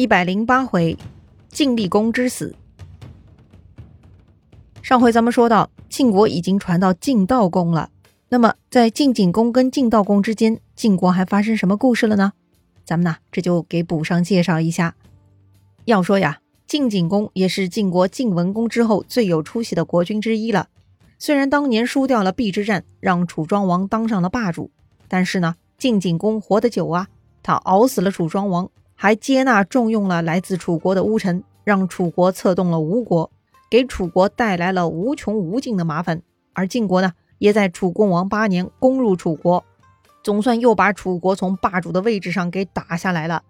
一百零八回，晋厉公之死。上回咱们说到，晋国已经传到晋悼公了。那么，在晋景公跟晋悼公之间，晋国还发生什么故事了呢？咱们呢，这就给补上介绍一下。要说呀，晋景公也是晋国晋文公之后最有出息的国君之一了。虽然当年输掉了邲之战，让楚庄王当上了霸主，但是呢，晋景公活得久啊，他熬死了楚庄王。还接纳重用了来自楚国的乌臣，让楚国策动了吴国，给楚国带来了无穷无尽的麻烦。而晋国呢，也在楚共王八年攻入楚国，总算又把楚国从霸主的位置上给打下来了。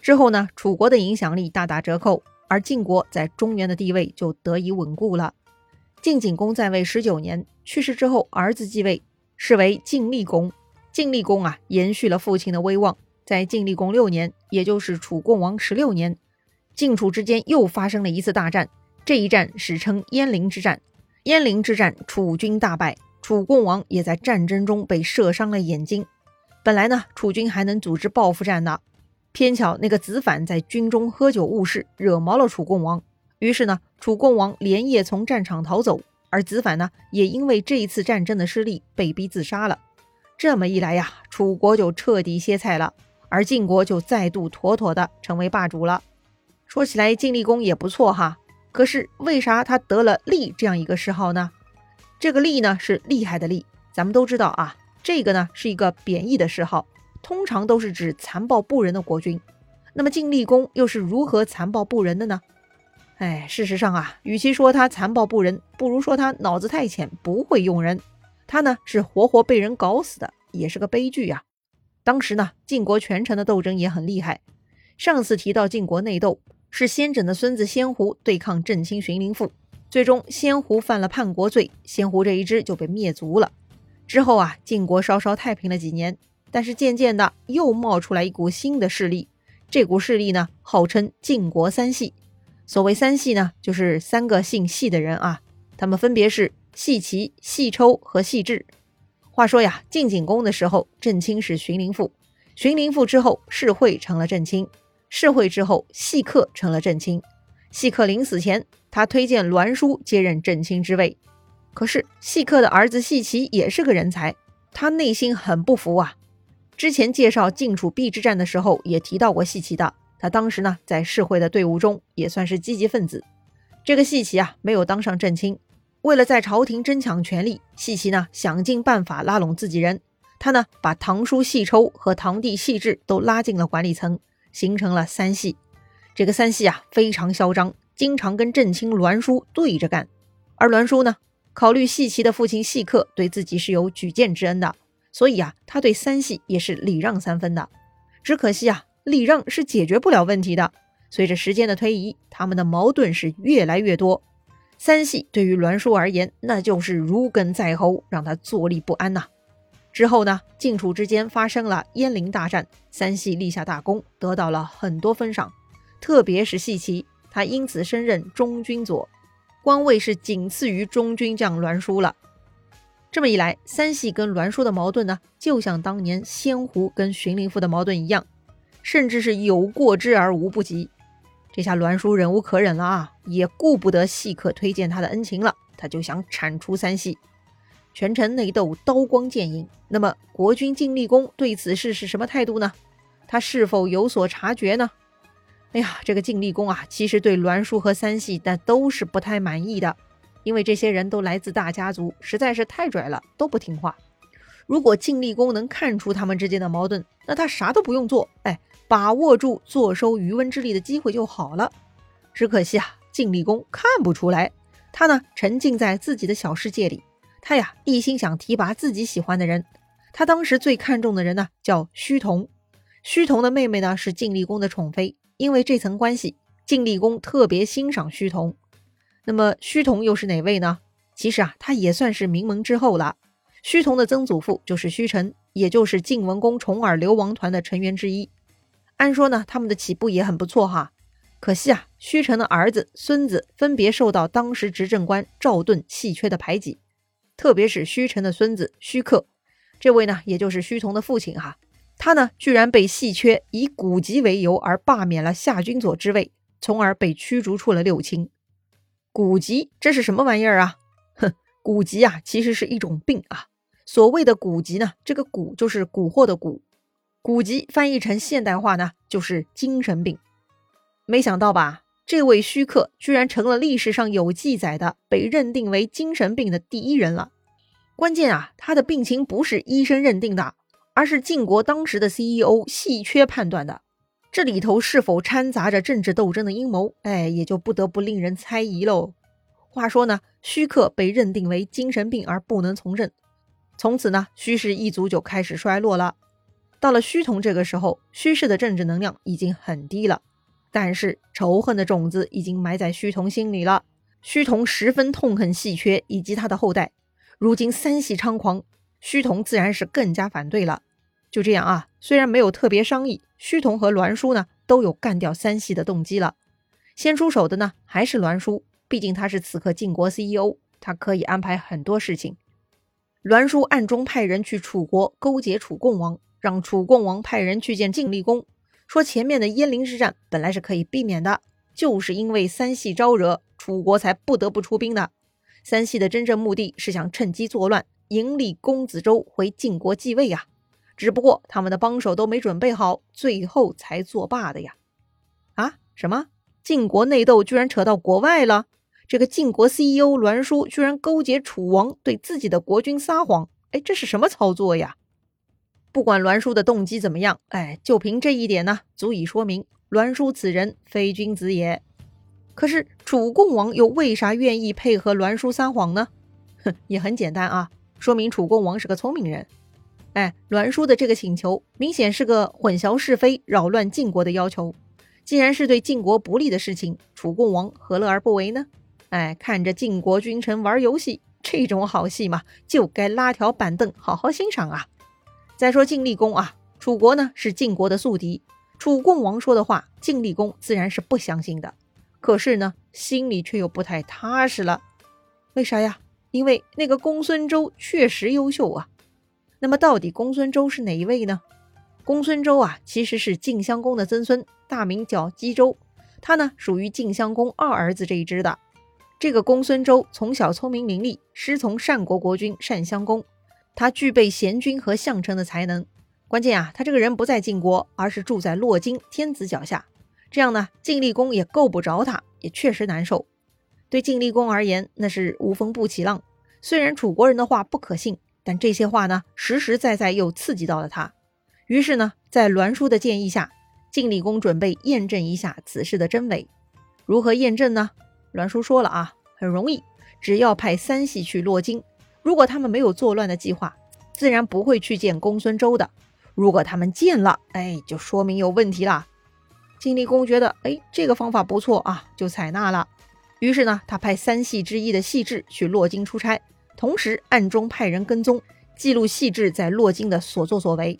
之后呢，楚国的影响力大打折扣，而晋国在中原的地位就得以稳固了。晋景公在位十九年，去世之后，儿子继位，是为晋厉公。晋厉公啊，延续了父亲的威望。在晋厉公六年，也就是楚共王十六年，晋楚之间又发生了一次大战。这一战史称鄢陵之战。鄢陵之战，楚军大败，楚共王也在战争中被射伤了眼睛。本来呢，楚军还能组织报复战呢，偏巧那个子反在军中喝酒误事，惹毛了楚共王。于是呢，楚共王连夜从战场逃走，而子反呢，也因为这一次战争的失利，被逼自杀了。这么一来呀，楚国就彻底歇菜了。而晋国就再度妥妥的成为霸主了。说起来，晋厉公也不错哈。可是为啥他得了“厉”这样一个谥号呢？这个“厉”呢是厉害的“厉”。咱们都知道啊，这个呢是一个贬义的谥号，通常都是指残暴不仁的国君。那么晋厉公又是如何残暴不仁的呢？哎，事实上啊，与其说他残暴不仁，不如说他脑子太浅，不会用人。他呢是活活被人搞死的，也是个悲剧呀。当时呢，晋国全城的斗争也很厉害。上次提到晋国内斗，是先轸的孙子先胡对抗郑卿荀林父，最终先胡犯了叛国罪，先胡这一支就被灭族了。之后啊，晋国稍稍太平了几年，但是渐渐的又冒出来一股新的势力，这股势力呢，号称晋国三系。所谓三系呢，就是三个姓系的人啊，他们分别是系齐、系抽和系智。话说呀，晋景公的时候，郑卿是荀林父；荀林父之后，士会成了郑卿；士会之后，细客成了郑卿。细客临死前，他推荐栾书接任郑卿之位。可是细客的儿子细齐也是个人才，他内心很不服啊。之前介绍晋楚邲之战的时候，也提到过细齐的。他当时呢，在士会的队伍中也算是积极分子。这个细齐啊，没有当上郑卿。为了在朝廷争抢权力，细琪呢想尽办法拉拢自己人。他呢把堂叔细抽和堂弟细致都拉进了管理层，形成了三系。这个三系啊非常嚣张，经常跟正卿栾书对着干。而栾书呢，考虑细琪的父亲细客对自己是有举荐之恩的，所以啊他对三系也是礼让三分的。只可惜啊礼让是解决不了问题的。随着时间的推移，他们的矛盾是越来越多。三系对于栾书而言，那就是如鲠在喉，让他坐立不安呐。之后呢，晋楚之间发生了鄢陵大战，三系立下大功，得到了很多封赏，特别是细齐，他因此升任中军佐，官位是仅次于中军将栾书了。这么一来，三系跟栾书的矛盾呢，就像当年先胡跟荀林父的矛盾一样，甚至是有过之而无不及。这下栾书忍无可忍了啊，也顾不得细客推荐他的恩情了，他就想铲除三系，全城内斗，刀光剑影。那么国君晋厉公对此事是什么态度呢？他是否有所察觉呢？哎呀，这个晋厉公啊，其实对栾书和三系但都是不太满意的，因为这些人都来自大家族，实在是太拽了，都不听话。如果晋厉公能看出他们之间的矛盾，那他啥都不用做，哎。把握住坐收渔翁之利的机会就好了。只可惜啊，晋厉公看不出来，他呢沉浸在自己的小世界里。他呀一心想提拔自己喜欢的人。他当时最看重的人呢叫胥童。胥童的妹妹呢是晋厉公的宠妃，因为这层关系，晋厉公特别欣赏胥童。那么胥童又是哪位呢？其实啊，他也算是名门之后了。胥童的曾祖父就是胥臣，也就是晋文公重耳流亡团的成员之一。按说呢，他们的起步也很不错哈。可惜啊，胥臣的儿子、孙子分别受到当时执政官赵盾弃缺的排挤，特别是胥臣的孙子胥克，这位呢，也就是胥童的父亲哈，他呢，居然被细缺以古籍为由而罢免了夏军佐之位，从而被驱逐出了六卿。古籍这是什么玩意儿啊？哼，古籍啊，其实是一种病啊。所谓的古籍呢，这个古就是蛊惑的蛊，古籍翻译成现代化呢，就是精神病。没想到吧，这位虚客居然成了历史上有记载的被认定为精神病的第一人了。关键啊，他的病情不是医生认定的，而是晋国当时的 CEO 细缺判断的。这里头是否掺杂着政治斗争的阴谋？哎，也就不得不令人猜疑喽。话说呢，虚客被认定为精神病而不能从政。从此呢，虚氏一族就开始衰落了。到了虚同这个时候，虚氏的政治能量已经很低了，但是仇恨的种子已经埋在虚同心里了。虚同十分痛恨细缺以及他的后代。如今三系猖狂，虚同自然是更加反对了。就这样啊，虽然没有特别商议，虚同和栾书呢都有干掉三系的动机了。先出手的呢还是栾书，毕竟他是此刻晋国 CEO，他可以安排很多事情。栾书暗中派人去楚国勾结楚共王，让楚共王派人去见晋厉公，说前面的鄢陵之战本来是可以避免的，就是因为三系招惹，楚国才不得不出兵的。三系的真正目的是想趁机作乱，迎立公子周回晋国继位呀。只不过他们的帮手都没准备好，最后才作罢的呀。啊？什么？晋国内斗居然扯到国外了？这个晋国 CEO 栾书居然勾结楚王对自己的国君撒谎，哎，这是什么操作呀？不管栾书的动机怎么样，哎，就凭这一点呢，足以说明栾书此人非君子也。可是楚共王又为啥愿意配合栾书撒谎呢？哼，也很简单啊，说明楚共王是个聪明人。哎，栾书的这个请求明显是个混淆是非、扰乱晋国的要求。既然是对晋国不利的事情，楚共王何乐而不为呢？哎，看着晋国君臣玩游戏，这种好戏嘛，就该拉条板凳好好欣赏啊！再说晋厉公啊，楚国呢是晋国的宿敌，楚共王说的话，晋厉公自然是不相信的。可是呢，心里却又不太踏实了。为啥呀？因为那个公孙周确实优秀啊。那么到底公孙周是哪一位呢？公孙周啊，其实是晋襄公的曾孙，大名叫姬周，他呢属于晋襄公二儿子这一支的。这个公孙周从小聪明伶俐，师从单国国君单襄公。他具备贤君和相臣的才能。关键啊，他这个人不在晋国，而是住在洛京天子脚下。这样呢，晋厉公也够不着他，也确实难受。对晋厉公而言，那是无风不起浪。虽然楚国人的话不可信，但这些话呢，实实在在又刺激到了他。于是呢，在栾书的建议下，晋厉公准备验证一下此事的真伪。如何验证呢？栾书说了啊，很容易，只要派三系去洛京，如果他们没有作乱的计划，自然不会去见公孙周的。如果他们见了，哎，就说明有问题了。晋厉公觉得，哎，这个方法不错啊，就采纳了。于是呢，他派三系之一的细致去洛京出差，同时暗中派人跟踪，记录细致在洛京的所作所为。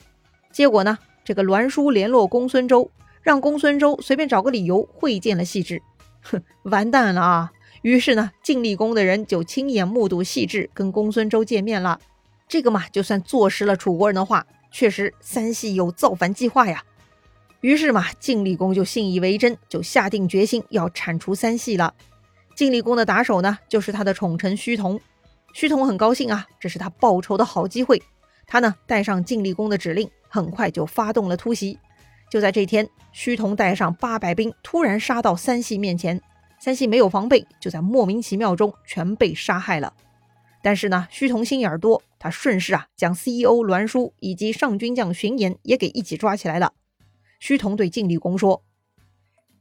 结果呢，这个栾书联络公孙周，让公孙周随便找个理由会见了细致。哼，完蛋了啊！于是呢，晋厉公的人就亲眼目睹细致跟公孙周见面了。这个嘛，就算坐实了楚国人的话，确实三系有造反计划呀。于是嘛，晋厉公就信以为真，就下定决心要铲除三系了。晋厉公的打手呢，就是他的宠臣胥童。胥童很高兴啊，这是他报仇的好机会。他呢，带上晋厉公的指令，很快就发动了突袭。就在这天，虚同带上八百兵突然杀到三系面前，三系没有防备，就在莫名其妙中全被杀害了。但是呢，虚同心眼儿多，他顺势啊将 CEO 栾书以及上军将荀偃也给一起抓起来了。虚同对晋厉公说：“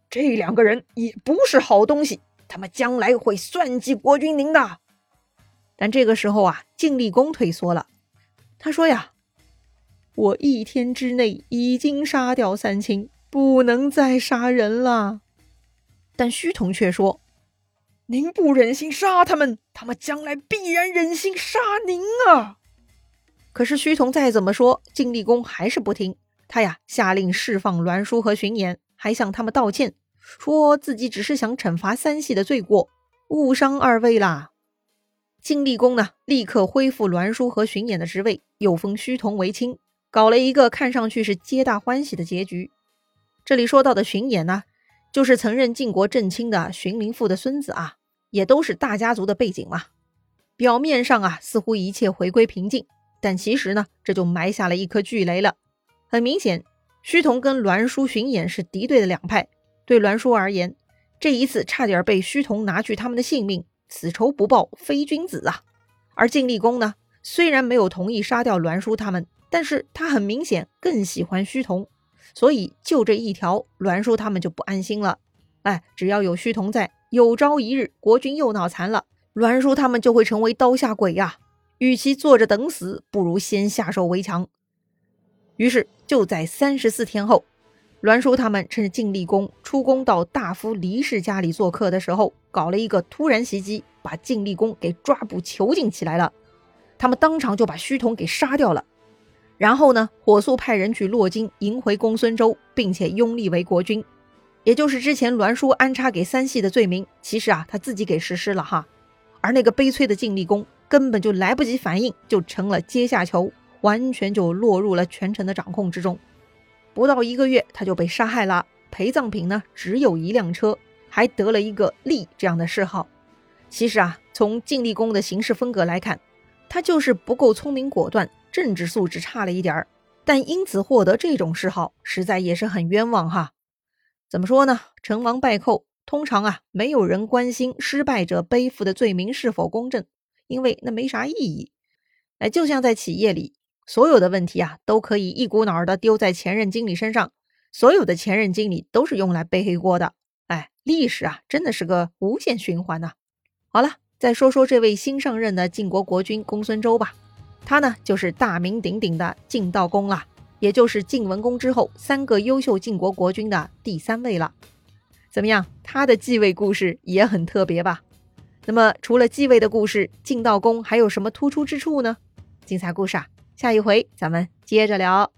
这两个人也不是好东西，他们将来会算计国君您的。”但这个时候啊，晋厉公退缩了，他说呀。我一天之内已经杀掉三卿，不能再杀人了。但虚同却说：“您不忍心杀他们，他们将来必然忍心杀您啊！”可是虚同再怎么说，晋厉公还是不听。他呀，下令释放栾书和荀偃，还向他们道歉，说自己只是想惩罚三系的罪过，误伤二位啦。晋厉公呢，立刻恢复栾书和荀偃的职位，又封虚同为卿。搞了一个看上去是皆大欢喜的结局。这里说到的荀衍呢，就是曾任晋国正卿的荀林父的孙子啊，也都是大家族的背景嘛。表面上啊，似乎一切回归平静，但其实呢，这就埋下了一颗巨雷了。很明显，胥童跟栾书、荀衍是敌对的两派。对栾书而言，这一次差点被胥童拿去他们的性命，此仇不报非君子啊。而晋厉公呢，虽然没有同意杀掉栾书他们。但是他很明显更喜欢虚童，所以就这一条，栾书他们就不安心了。哎，只要有虚童在，有朝一日国君又脑残了，栾书他们就会成为刀下鬼呀。与其坐着等死，不如先下手为强。于是就在三十四天后，栾叔他们趁着晋厉公出宫到大夫黎氏家里做客的时候，搞了一个突然袭击，把晋厉公给抓捕囚禁起来了。他们当场就把虚童给杀掉了。然后呢，火速派人去洛京迎回公孙周，并且拥立为国君，也就是之前栾书安插给三系的罪名，其实啊他自己给实施了哈。而那个悲催的晋厉公根本就来不及反应，就成了阶下囚，完全就落入了权臣的掌控之中。不到一个月，他就被杀害了。陪葬品呢，只有一辆车，还得了一个“厉”这样的谥号。其实啊，从晋厉公的行事风格来看，他就是不够聪明果断。政治素质差了一点儿，但因此获得这种谥号，实在也是很冤枉哈。怎么说呢？成王败寇，通常啊，没有人关心失败者背负的罪名是否公正，因为那没啥意义。哎，就像在企业里，所有的问题啊，都可以一股脑儿的丢在前任经理身上，所有的前任经理都是用来背黑锅的。哎，历史啊，真的是个无限循环呐。好了，再说说这位新上任的晋国国君公孙周吧。他呢，就是大名鼎鼎的晋悼公了，也就是晋文公之后三个优秀晋国国君的第三位了。怎么样，他的继位故事也很特别吧？那么，除了继位的故事，晋悼公还有什么突出之处呢？精彩故事啊，下一回咱们接着聊。